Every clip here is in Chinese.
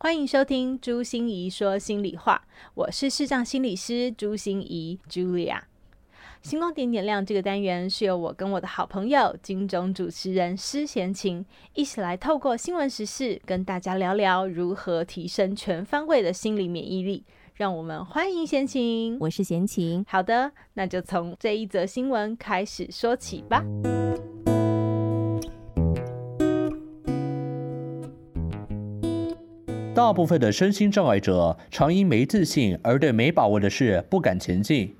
欢迎收听朱心怡说心里话，我是视障心理师朱心怡 Julia。星光点点亮这个单元是由我跟我的好朋友金钟主持人施贤琴一起来透过新闻时事跟大家聊聊如何提升全方位的心理免疫力。让我们欢迎贤琴，我是贤琴。好的，那就从这一则新闻开始说起吧。大部分的身心障碍者常因没自信而对没把握的事不敢前进。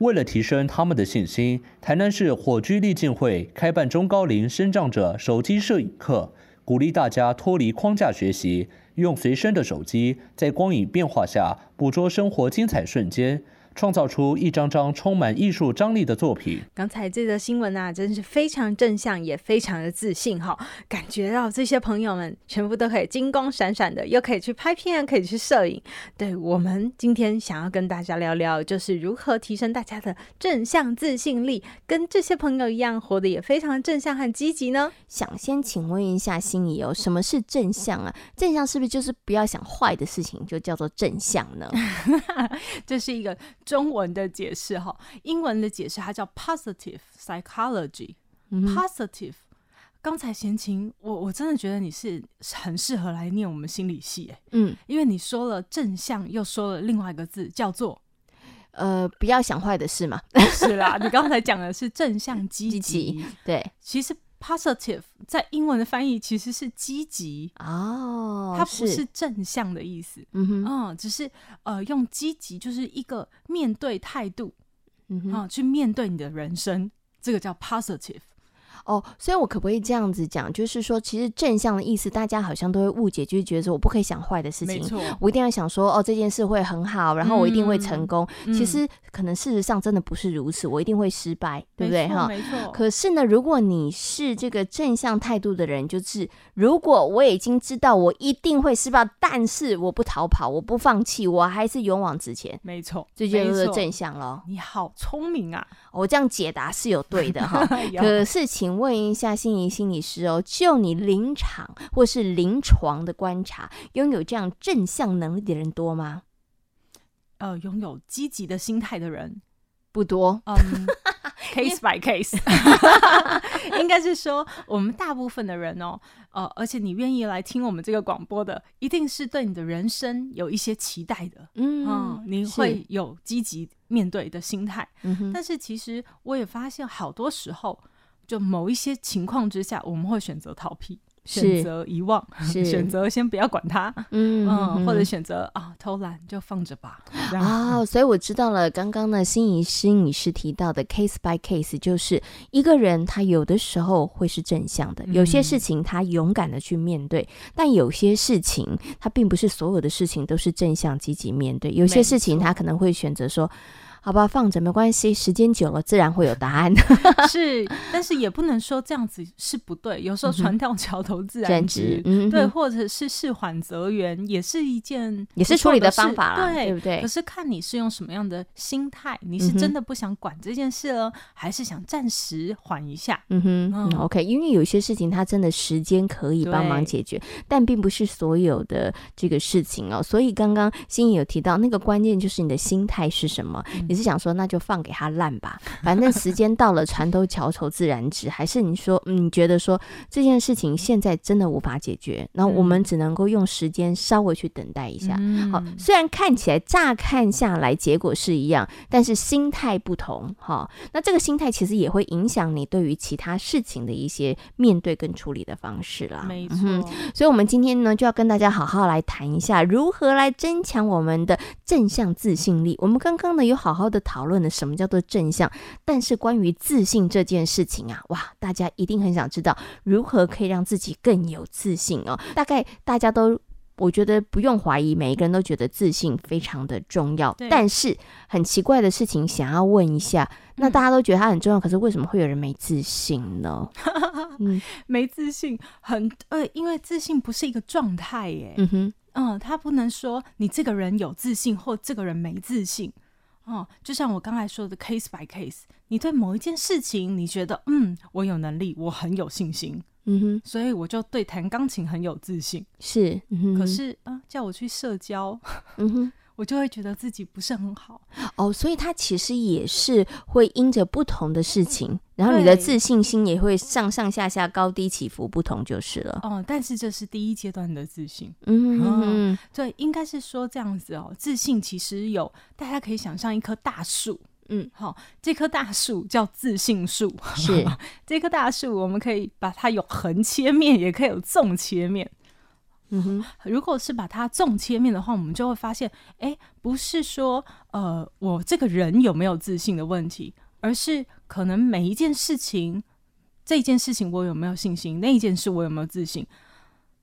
为了提升他们的信心，台南市火炬励进会开办中高龄身障者手机摄影课，鼓励大家脱离框架学习，用随身的手机在光影变化下捕捉生活精彩瞬间。创造出一张张充满艺术张力的作品。刚才这则新闻啊，真是非常正向，也非常的自信哈，感觉到这些朋友们全部都可以金光闪闪的，又可以去拍片，可以去摄影。对，我们今天想要跟大家聊聊，就是如何提升大家的正向自信力，跟这些朋友一样，活得也非常正向和积极呢？想先请问一下心仪哦，什么是正向啊？正向是不是就是不要想坏的事情，就叫做正向呢？这是一个。中文的解释哈，英文的解释它叫 positive psychology。positive，刚才贤琴，我我真的觉得你是很适合来念我们心理系哎，嗯，因为你说了正向，又说了另外一个字叫做呃，不要想坏的事嘛，是啦，你刚才讲的是正向积极，对，其实。Positive 在英文的翻译其实是积极哦，它不是正向的意思，嗯哼，嗯，只是呃用积极就是一个面对态度，嗯哼，啊，去面对你的人生，这个叫 positive。哦，所以我可不可以这样子讲？就是说，其实正向的意思，大家好像都会误解，就是觉得说我不可以想坏的事情，没错，我一定要想说哦，这件事会很好，然后我一定会成功。嗯、其实可能事实上真的不是如此，我一定会失败，对不对？哈，没错。可是呢，如果你是这个正向态度的人，就是如果我已经知道我一定会失败，但是我不逃跑，我不放弃，我还是勇往直前，没错，这就是正向咯。你好聪明啊！我这样解答是有对的哈。可是请。问一下心仪心理师哦，就你临场或是临床的观察，拥有这样正向能力的人多吗？呃，拥有积极的心态的人不多。嗯，case by case，应该是说我们大部分的人哦，呃，而且你愿意来听我们这个广播的，一定是对你的人生有一些期待的。嗯，嗯，你会有积极面对的心态。嗯，但是其实我也发现，好多时候。就某一些情况之下，我们会选择逃避，选择遗忘，选择先不要管它，嗯，嗯，或者选择啊偷懒就放着吧。啊、哦，所以我知道了。刚刚呢，心仪心理师提到的 case by case，就是一个人他有的时候会是正向的，有些事情他勇敢的去面对，嗯、但有些事情他并不是所有的事情都是正向积极面对，有些事情他可能会选择说。好吧，放着没关系，时间久了自然会有答案。是，但是也不能说这样子是不对。有时候船到桥头自然直，嗯、对，或者是事缓则圆，也是一件也是处理的方法啦，对，对不对？可是看你是用什么样的心态，你是真的不想管这件事了，嗯、还是想暂时缓一下？嗯哼嗯，OK，因为有些事情它真的时间可以帮忙解决，但并不是所有的这个事情哦。所以刚刚心怡有提到那个关键就是你的心态是什么。嗯你是想说，那就放给他烂吧，反正时间到了，船到桥头自然直。还是你说，嗯，你觉得说这件事情现在真的无法解决，那我们只能够用时间稍微去等待一下。嗯、好，虽然看起来乍看下来结果是一样，但是心态不同。哈，那这个心态其实也会影响你对于其他事情的一些面对跟处理的方式啦。没错、嗯，所以我们今天呢，就要跟大家好好来谈一下如何来增强我们的正向自信力。我们刚刚呢有好好。好的讨论了什么叫做正向，但是关于自信这件事情啊，哇，大家一定很想知道如何可以让自己更有自信哦。大概大家都，我觉得不用怀疑，每一个人都觉得自信非常的重要。对但是很奇怪的事情，想要问一下，那大家都觉得它很重要，嗯、可是为什么会有人没自信呢？嗯，没自信很呃，因为自信不是一个状态耶。嗯哼，嗯，他不能说你这个人有自信或这个人没自信。哦，就像我刚才说的，case by case，你对某一件事情，你觉得嗯，我有能力，我很有信心，嗯哼，所以我就对弹钢琴很有自信。是，嗯哼，可是啊，叫我去社交，嗯哼。我就会觉得自己不是很好哦，所以他其实也是会因着不同的事情，然后你的自信心也会上上下下、高低起伏不同，就是了。哦，但是这是第一阶段的自信，嗯哼哼，对，应该是说这样子哦。自信其实有，大家可以想象一棵大树，嗯，好、哦，这棵大树叫自信树，是 这棵大树，我们可以把它有横切面，也可以有纵切面。嗯哼，如果是把它纵切面的话，我们就会发现，哎，不是说呃我这个人有没有自信的问题，而是可能每一件事情，这件事情我有没有信心，那一件事我有没有自信，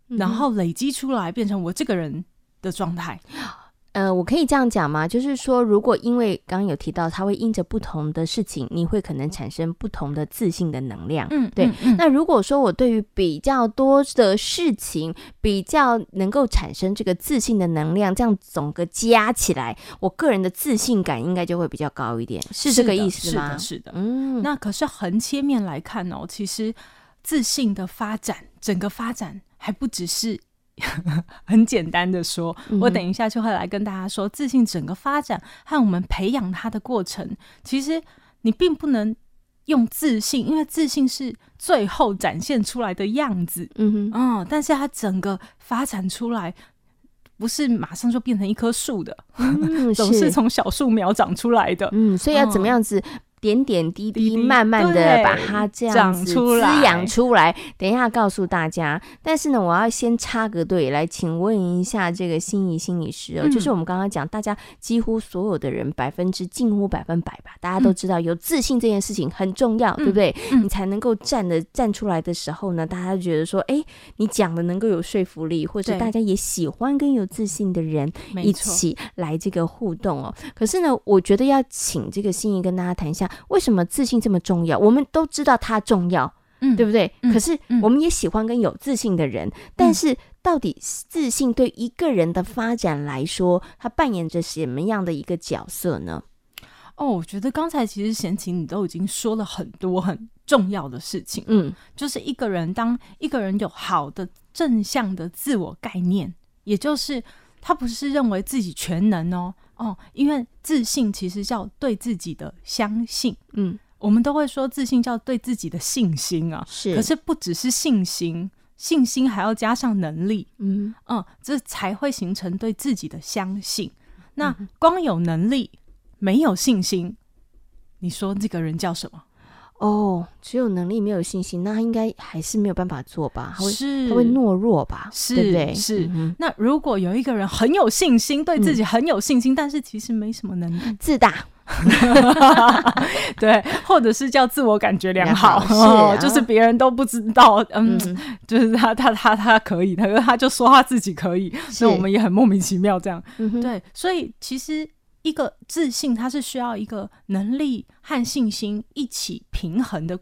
然后累积出来变成我这个人的状态。呃，我可以这样讲吗？就是说，如果因为刚刚有提到，它会因着不同的事情，你会可能产生不同的自信的能量。嗯，对。嗯嗯、那如果说我对于比较多的事情，比较能够产生这个自信的能量，这样总个加起来，我个人的自信感应该就会比较高一点，是这个意思吗？是的，是的。嗯，那可是横切面来看哦，其实自信的发展，整个发展还不只是。很简单的说，我等一下就会来跟大家说，自信整个发展和我们培养它的过程，其实你并不能用自信，因为自信是最后展现出来的样子。嗯哼，嗯，但是它整个发展出来，不是马上就变成一棵树的，嗯、总是从小树苗长出来的。嗯，所以要怎么样子？点点滴滴，慢慢的把它这样子滋养出来。等一下告诉大家。但是呢，我要先插个队来，请问一下这个心仪心理师哦，嗯、就是我们刚刚讲，大家几乎所有的人百分之近乎百分百吧，大家都知道有自信这件事情很重要，嗯、对不对？嗯、你才能够站的站出来的时候呢，大家就觉得说，哎，你讲的能够有说服力，或者大家也喜欢跟有自信的人一起来这个互动哦。可是呢，我觉得要请这个心仪跟大家谈一下。为什么自信这么重要？我们都知道它重要，嗯，对不对？嗯、可是我们也喜欢跟有自信的人，嗯、但是到底自信对一个人的发展来说，它扮演着什么样的一个角色呢？哦，我觉得刚才其实贤琴你都已经说了很多很重要的事情，嗯，就是一个人当一个人有好的正向的自我概念，也就是他不是认为自己全能哦。哦，因为自信其实叫对自己的相信，嗯，我们都会说自信叫对自己的信心啊，是。可是不只是信心，信心还要加上能力，嗯嗯，这才会形成对自己的相信。那光有能力没有信心，你说这个人叫什么？哦，只有能力没有信心，那他应该还是没有办法做吧？他会是，他会懦弱吧？是，对不对？是。嗯、那如果有一个人很有信心，对自己很有信心，嗯、但是其实没什么能力，自大，对，或者是叫自我感觉良好，哦，就是别人都不知道，嗯，嗯就是他他他他可以，他他就说他自己可以，是那我们也很莫名其妙这样，嗯、对，所以其实。一个自信，它是需要一个能力和信心一起平衡的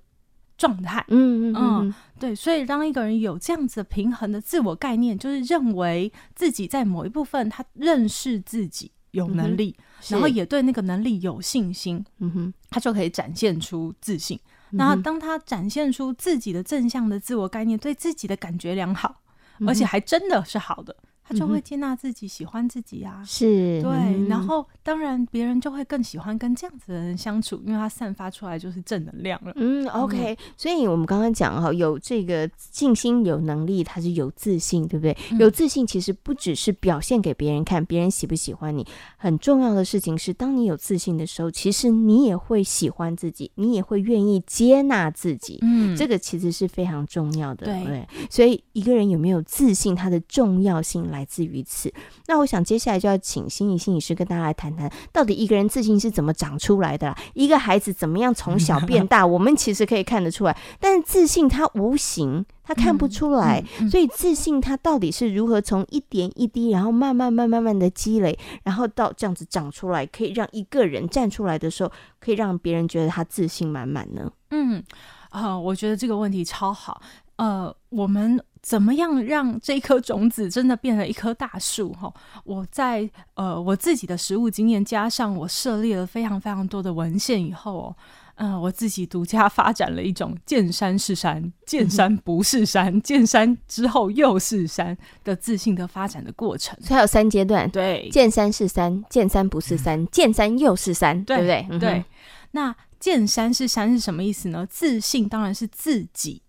状态。嗯嗯嗯，对。所以，当一个人有这样子平衡的自我概念，就是认为自己在某一部分他认识自己有能力，嗯、然后也对那个能力有信心，嗯哼，他就可以展现出自信。那、嗯、当他展现出自己的正向的自我概念，对自己的感觉良好，而且还真的是好的。他就会接纳自己，喜欢自己啊，是对，嗯、然后当然别人就会更喜欢跟这样子的人相处，因为他散发出来就是正能量了。嗯，OK，嗯，所以我们刚刚讲哈，有这个信心、有能力，他是有自信，对不对？嗯、有自信其实不只是表现给别人看，别人喜不喜欢你，很重要的事情是，当你有自信的时候，其实你也会喜欢自己，你也会愿意接纳自己。嗯，这个其实是非常重要的。对，对，所以一个人有没有自信，它的重要性来。来自于此，那我想接下来就要请心理心理师跟大家来谈谈，到底一个人自信是怎么长出来的啦？一个孩子怎么样从小变大？我们其实可以看得出来，但是自信它无形，他看不出来，所以自信它到底是如何从一点一滴，然后慢慢慢慢慢的积累，然后到这样子长出来，可以让一个人站出来的时候，可以让别人觉得他自信满满呢？嗯，啊、呃，我觉得这个问题超好。呃，我们怎么样让这一颗种子真的变成一棵大树？哈，我在呃我自己的实务经验，加上我设立了非常非常多的文献以后，哦，嗯，我自己独家发展了一种见山是山，见山不是山，嗯、见山之后又是山的自信的发展的过程。所以有三阶段，对，见山是山，见山不是山，见山又是山，对，对不对？对。嗯、那见山是山是什么意思呢？自信当然是自己。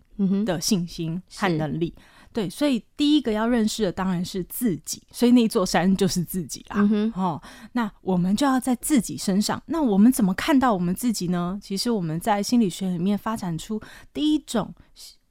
的信心和能力，对，所以第一个要认识的当然是自己，所以那座山就是自己啦。嗯、哦，那我们就要在自己身上。那我们怎么看到我们自己呢？其实我们在心理学里面发展出第一种，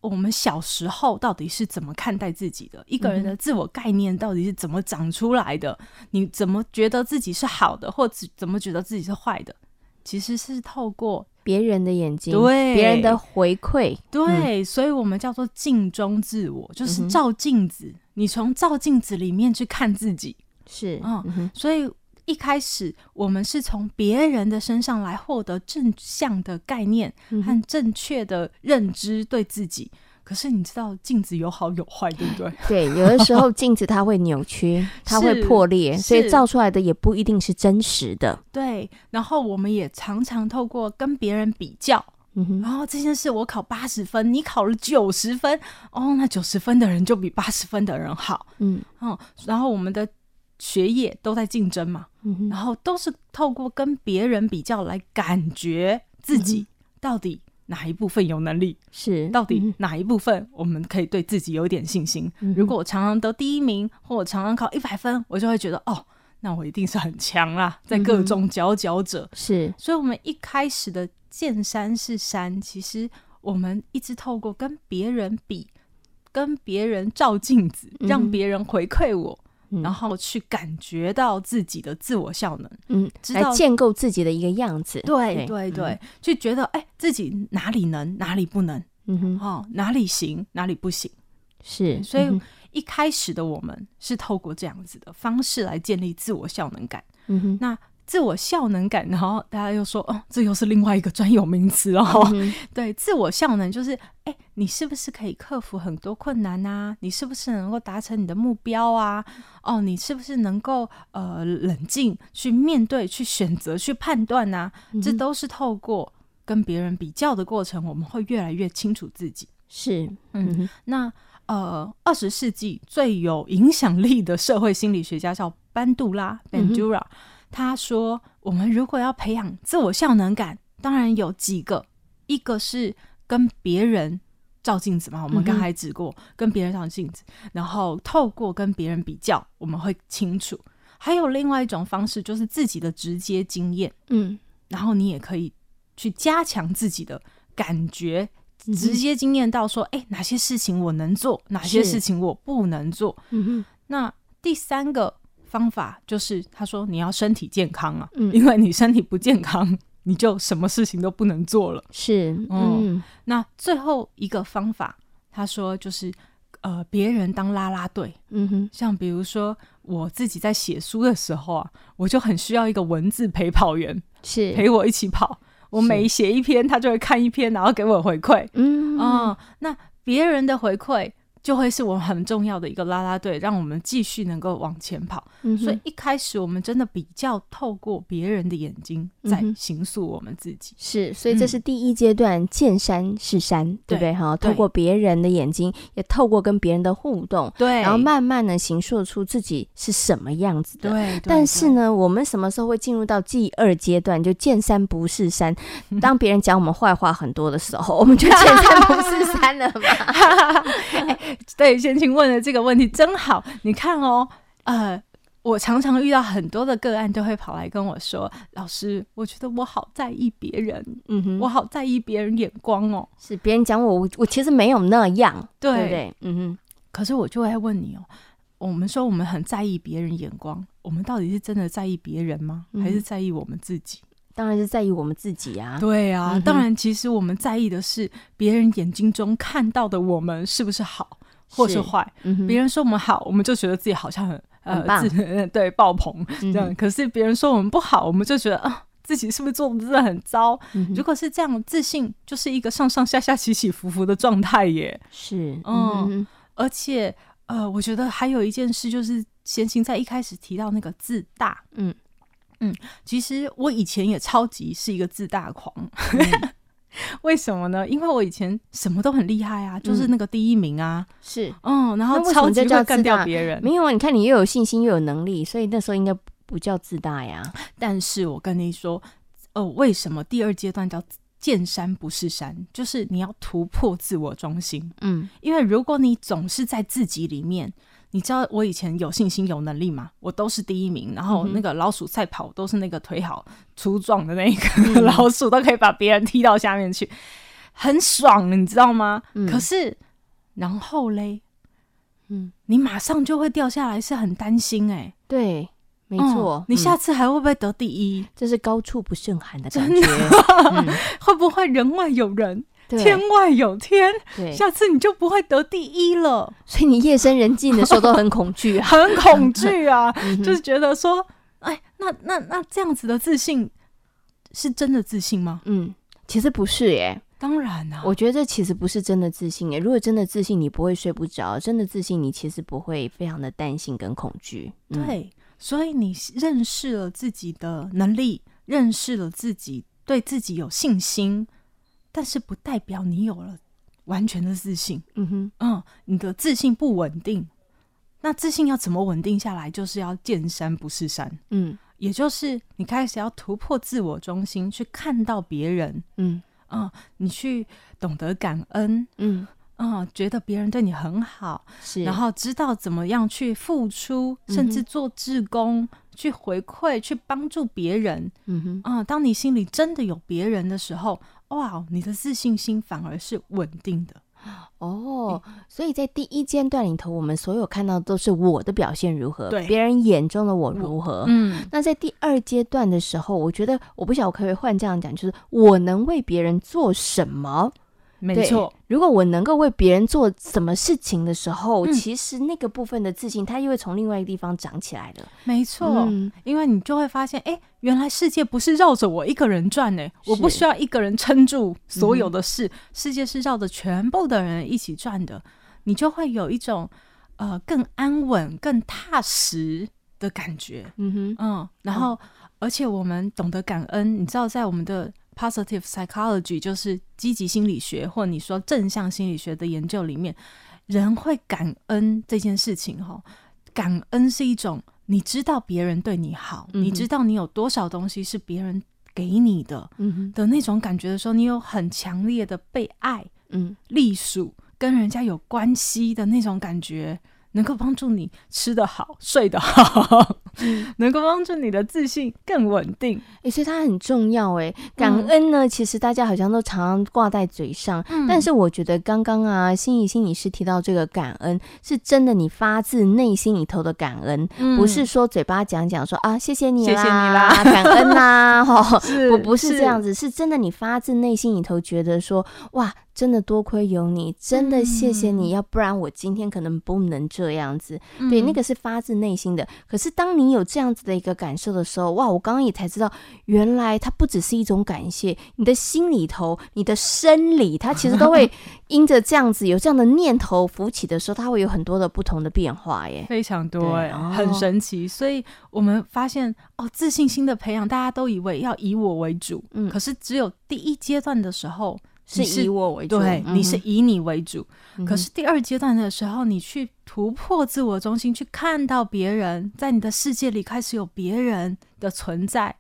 我们小时候到底是怎么看待自己的？一个人的自我概念到底是怎么长出来的？你怎么觉得自己是好的，或者怎么觉得自己是坏的？其实是透过。别人的眼睛，对。别人的回馈，对、嗯，所以我们叫做镜中自我，就是照镜子。嗯、你从照镜子里面去看自己，是，嗯，嗯，所以一开始我们是从别人的身上来获得正向的概念和正确的认知对自己。嗯可是你知道镜子有好有坏，对不对？对，有的时候镜子它会扭曲，它会破裂，所以照出来的也不一定是真实的。对，然后我们也常常透过跟别人比较，嗯哼，然后这件事我考八十分，你考了九十分，哦，那九十分的人就比八十分的人好，嗯，哦，然后我们的学业都在竞争嘛，嗯哼，然后都是透过跟别人比较来感觉自己到底。哪一部分有能力？是到底哪一部分我们可以对自己有一点信心？嗯、如果我常常得第一名，或我常常考一百分，我就会觉得哦，那我一定是很强啦，在各种佼佼者。是，所以，我们一开始的见山是山，其实我们一直透过跟别人比，跟别人照镜子，让别人回馈我。嗯然后去感觉到自己的自我效能，嗯，来建构自己的一个样子，对对对，对嗯、去觉得哎，自己哪里能，哪里不能，嗯哼，哦，哪里行，哪里不行，是，所以一开始的我们是透过这样子的方式来建立自我效能感，嗯哼，那。自我效能感，然后大家又说，哦，这又是另外一个专有名词哦。嗯、对，自我效能就是，哎，你是不是可以克服很多困难啊？你是不是能够达成你的目标啊？哦，你是不是能够呃冷静去面对、去选择、去判断啊？嗯、这都是透过跟别人比较的过程，我们会越来越清楚自己。是，嗯，那呃，二十世纪最有影响力的社会心理学家叫班杜拉 （Bandura）。他说：“我们如果要培养自我效能感，当然有几个，一个是跟别人照镜子嘛，我们刚才指过，嗯、跟别人照镜子，然后透过跟别人比较，我们会清楚。还有另外一种方式，就是自己的直接经验，嗯，然后你也可以去加强自己的感觉，直接经验到说，哎、欸，哪些事情我能做，哪些事情我不能做。嗯哼，那第三个。”方法就是，他说你要身体健康啊，嗯，因为你身体不健康，你就什么事情都不能做了。是，嗯，嗯，那最后一个方法，他说就是，呃，别人当啦啦队，嗯哼，像比如说我自己在写书的时候啊，我就很需要一个文字陪跑员，是陪我一起跑。我每写一篇，他就会看一篇，然后给我回馈。嗯，哦，那别人的回馈。就会是我们很重要的一个啦啦队，让我们继续能够往前跑。嗯、所以一开始我们真的比较透过别人的眼睛在形塑我们自己。是，所以这是第一阶段，见山是山，嗯、对不对？哈，透过别人的眼睛，也透过跟别人的互动，对，然后慢慢的形塑出自己是什么样子的。对，对，对。但是呢，我们什么时候会进入到第二阶段？就见山不是山。当别人讲我们坏话很多的时候，我们就见山不是山了嘛。对，先请问的这个问题真好。你看哦，呃，我常常遇到很多的个案，都会跑来跟我说：“老师，我觉得我好在意别人，嗯哼，我好在意别人眼光哦。”是别人讲我，我我其实没有那样，对，不对？嗯哼。可是我就会问你哦，我们说我们很在意别人眼光，我们到底是真的在意别人吗？还是在意我们自己？当然是在意我们自己啊！对啊，嗯、当然，其实我们在意的是别人眼睛中看到的我们是不是好，或是坏。别、嗯、人说我们好，我们就觉得自己好像很呃自 对爆棚这样。嗯、可是别人说我们不好，我们就觉得啊、呃，自己是不是做的真的很糟？嗯、如果是这样，自信就是一个上上下下起起伏伏的状态耶。是，嗯，嗯而且呃，我觉得还有一件事就是，贤行在一开始提到那个自大，嗯嗯，其实我以前也超级是一个自大狂。嗯 为什么呢？因为我以前什么都很厉害啊，就是那个第一名啊，嗯、是，嗯，然后超级会干掉别人。没有啊，你看你又有信心又有能力，所以那时候应该不叫自大呀。但是我跟你说，哦，为什么第二阶段叫见山不是山？就是你要突破自我中心。嗯，因为如果你总是在自己里面。你知道我以前有信心、有能力吗？我都是第一名，然后那个老鼠赛跑都是那个腿好粗壮的那个 老鼠，都可以把别人踢到下面去，很爽，你知道吗？嗯、可是然后嘞，嗯，你马上就会掉下来，是很担心哎、欸。对，没错、嗯，你下次还会不会得第一？嗯、这是高处不胜寒的感觉，嗯、会不会人外有人？天外有天，下次你就不会得第一了。所以你夜深人静的时候都很恐惧、啊，很恐惧啊，就是觉得说，哎，那那那这样子的自信是真的自信吗？嗯，其实不是耶。当然啊，我觉得这其实不是真的自信耶。如果真的自信，你不会睡不着；真的自信，你其实不会非常的担心跟恐惧。嗯、对，所以你认识了自己的能力，认识了自己，对自己有信心。但是不代表你有了完全的自信，嗯哼，嗯，你的自信不稳定。那自信要怎么稳定下来？就是要见山不是山，嗯，也就是你开始要突破自我中心，去看到别人，嗯。嗯，你去懂得感恩，嗯。嗯，觉得别人对你很好，是，然后知道怎么样去付出，甚至做志工，嗯、去回馈，去帮助别人，嗯哼，嗯，当你心里真的有别人的时候。哇，你的自信心反而是稳定的哦。所以在第一阶段里头，我们所有看到的都是我的表现如何，对，别人眼中的我如何。嗯，那在第二阶段的时候，我觉得我不晓得可不可以换这样讲，就是我能为别人做什么？没错，如果我能够为别人做什么事情的时候，嗯、其实那个部分的自信，它又会从另外一个地方长起来的。没错，嗯、因为你就会发现，哎，原来世界不是绕着我一个人转呢，我不需要一个人撑住所有的事，嗯、世界是绕着全部的人一起转的。你就会有一种呃更安稳、更踏实的感觉。嗯哼，嗯，然后、嗯、而且我们懂得感恩，你知道，在我们的。Positive psychology 就是积极心理学，或你说正向心理学的研究里面，人会感恩这件事情哈。感恩是一种你知道别人对你好，嗯、你知道你有多少东西是别人给你的，嗯、的那种感觉的时候，你有很强烈的被爱、嗯，隶属跟人家有关系的那种感觉。能够帮助你吃得好、睡得好，嗯、能够帮助你的自信更稳定。哎、欸，所以它很重要。哎，感恩呢，嗯、其实大家好像都常常挂在嘴上，嗯、但是我觉得刚刚啊，心怡心理师提到这个感恩，是真的，你发自内心里头的感恩，嗯、不是说嘴巴讲讲说啊，谢谢你啦，谢谢你啦，感恩呐，哈，不不是这样子，是，是真的，你发自内心里头觉得说哇。真的多亏有你，真的谢谢你，嗯、要不然我今天可能不能这样子。嗯、对，那个是发自内心的。可是当你有这样子的一个感受的时候，哇！我刚刚也才知道，原来它不只是一种感谢，你的心里头、你的生理，它其实都会 因着这样子有这样的念头浮起的时候，它会有很多的不同的变化耶，非常多哎，对很神奇。所以我们发现哦，自信心的培养，大家都以为要以我为主，嗯，可是只有第一阶段的时候。是以我为主，对，你是以你为主。嗯、可是第二阶段的时候，你去突破自我中心，去看到别人，在你的世界里开始有别人的存在，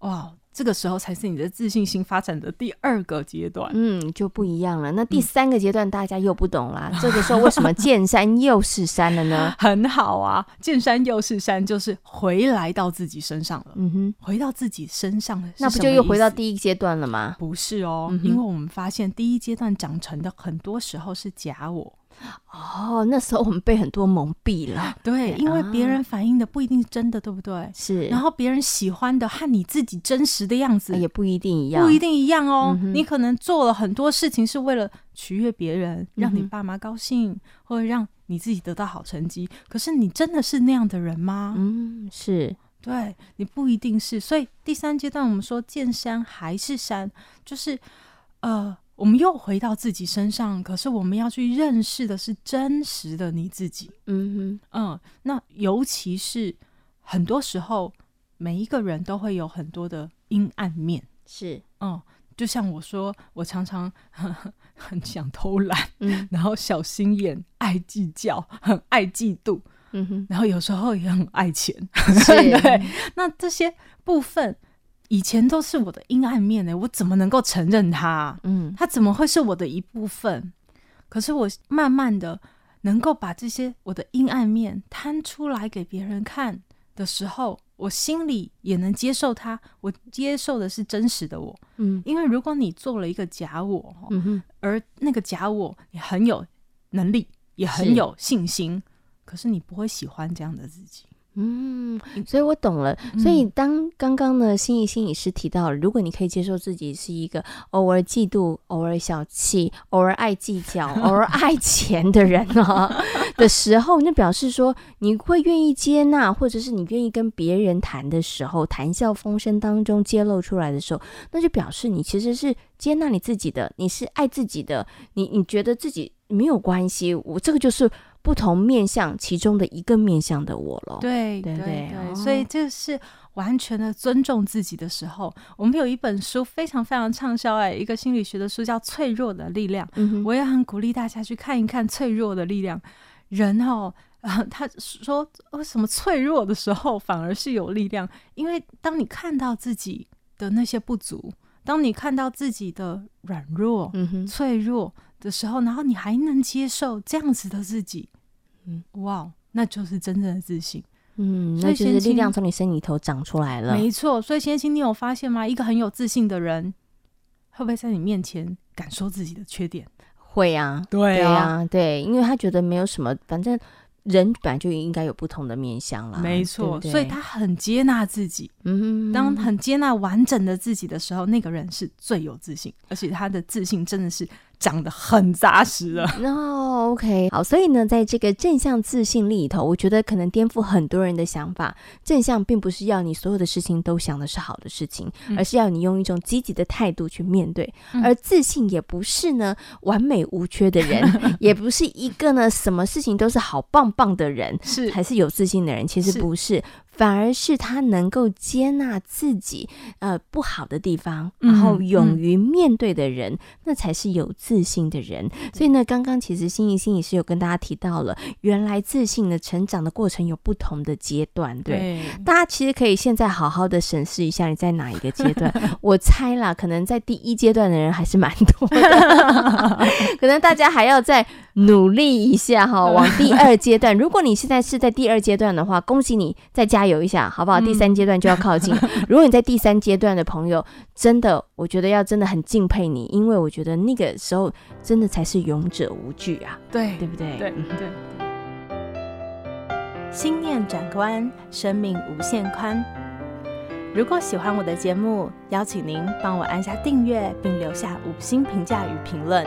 哇！这个时候才是你的自信心发展的第二个阶段，嗯，就不一样了。那第三个阶段大家又不懂啦。嗯、这个时候为什么见山又是山了呢？很好啊，见山又是山，就是回来到自己身上了。嗯哼，回到自己身上了，那不就又回到第一阶段了吗？不是哦，嗯、因为我们发现第一阶段长成的很多时候是假我。哦，那时候我们被很多蒙蔽了，对，因为别人反映的不一定是真的，对不对？是，然后别人喜欢的和你自己真实的样子也不一定一样，不一定一样哦。嗯、你可能做了很多事情是为了取悦别人，让你爸妈高兴，嗯、或者让你自己得到好成绩。可是你真的是那样的人吗？嗯，是，对，你不一定是。所以第三阶段我们说见山还是山，就是呃。我们又回到自己身上，可是我们要去认识的是真实的你自己。嗯哼，嗯，那尤其是很多时候，每一个人都会有很多的阴暗面。是，嗯，就像我说，我常常 很想偷懒，嗯，然后小心眼、爱计较、很爱嫉妒，嗯哼，然后有时候也很爱钱。是 对，那这些部分。以前都是我的阴暗面呢，我怎么能够承认它？嗯，它怎么会是我的一部分？可是我慢慢的能够把这些我的阴暗面摊出来给别人看的时候，我心里也能接受它。我接受的是真实的我。嗯，因为如果你做了一个假我，而那个假我你很有能力，也很有信心，可是你不会喜欢这样的自己。嗯，所以我懂了。所以当刚刚呢，心怡心理师提到了，如果你可以接受自己是一个偶尔嫉妒、偶尔小气、偶尔爱计较、偶尔爱钱的人啊的时候，那表示说你会愿意接纳，或者是你愿意跟别人谈的时候，谈笑风生当中揭露出来的时候，那就表示你其实是接纳你自己的，你是爱自己的，你你觉得自己没有关系，我这个就是。不同面向其中的一个面向的我了，对对对，对对哦、所以这是完全的尊重自己的时候。我们有一本书非常非常畅销哎，一个心理学的书叫《脆弱的力量》，嗯、我也很鼓励大家去看一看《脆弱的力量》。人哦，呃，他说为什么脆弱的时候反而是有力量？因为当你看到自己的那些不足，当你看到自己的软弱、嗯、脆弱。的时候，然后你还能接受这样子的自己，嗯，哇，那就是真正的自信，嗯，那就是力量从你身里头长出来了，没错。所以先青，你有发现吗？一个很有自信的人，会不会在你面前敢说自己的缺点？会啊，对啊，对，因为他觉得没有什么，反正。人本来就应该有不同的面相啦，没错，对对，所以他很接纳自己。嗯，当很接纳完整的自己的时候，那个人是最有自信，而且他的自信真的是长得很扎实了。哦，OK，好，所以呢，在这个正向自信里头，我觉得可能颠覆很多人的想法。正向并不是要你所有的事情都想的是好的事情，嗯、而是要你用一种积极的态度去面对。嗯、而自信也不是呢完美无缺的人，也不是一个呢什么事情都是好棒棒的人，是还是有自信的人，其实不是。是反而是他能够接纳自己呃不好的地方，然后勇于面对的人，嗯嗯、那才是有自信的人。所以呢，刚刚其实心怡心理师有跟大家提到了，原来自信的成长的过程有不同的阶段。对，对大家其实可以现在好好的审视一下你在哪一个阶段。我猜啦，可能在第一阶段的人还是蛮多的，可能大家还要再努力一下哈，往第二阶段。如果你现在是在第二阶段的话，恭喜你在家。加油一下，好不好？第三阶段就要靠近。嗯、如果你在第三阶段的朋友，真的，我觉得要真的很敬佩你，因为我觉得那个时候真的才是勇者无惧啊，对，对不对？对对。心念转关，生命无限宽。如果喜欢我的节目，邀请您帮我按下订阅，并留下五星评价与评论。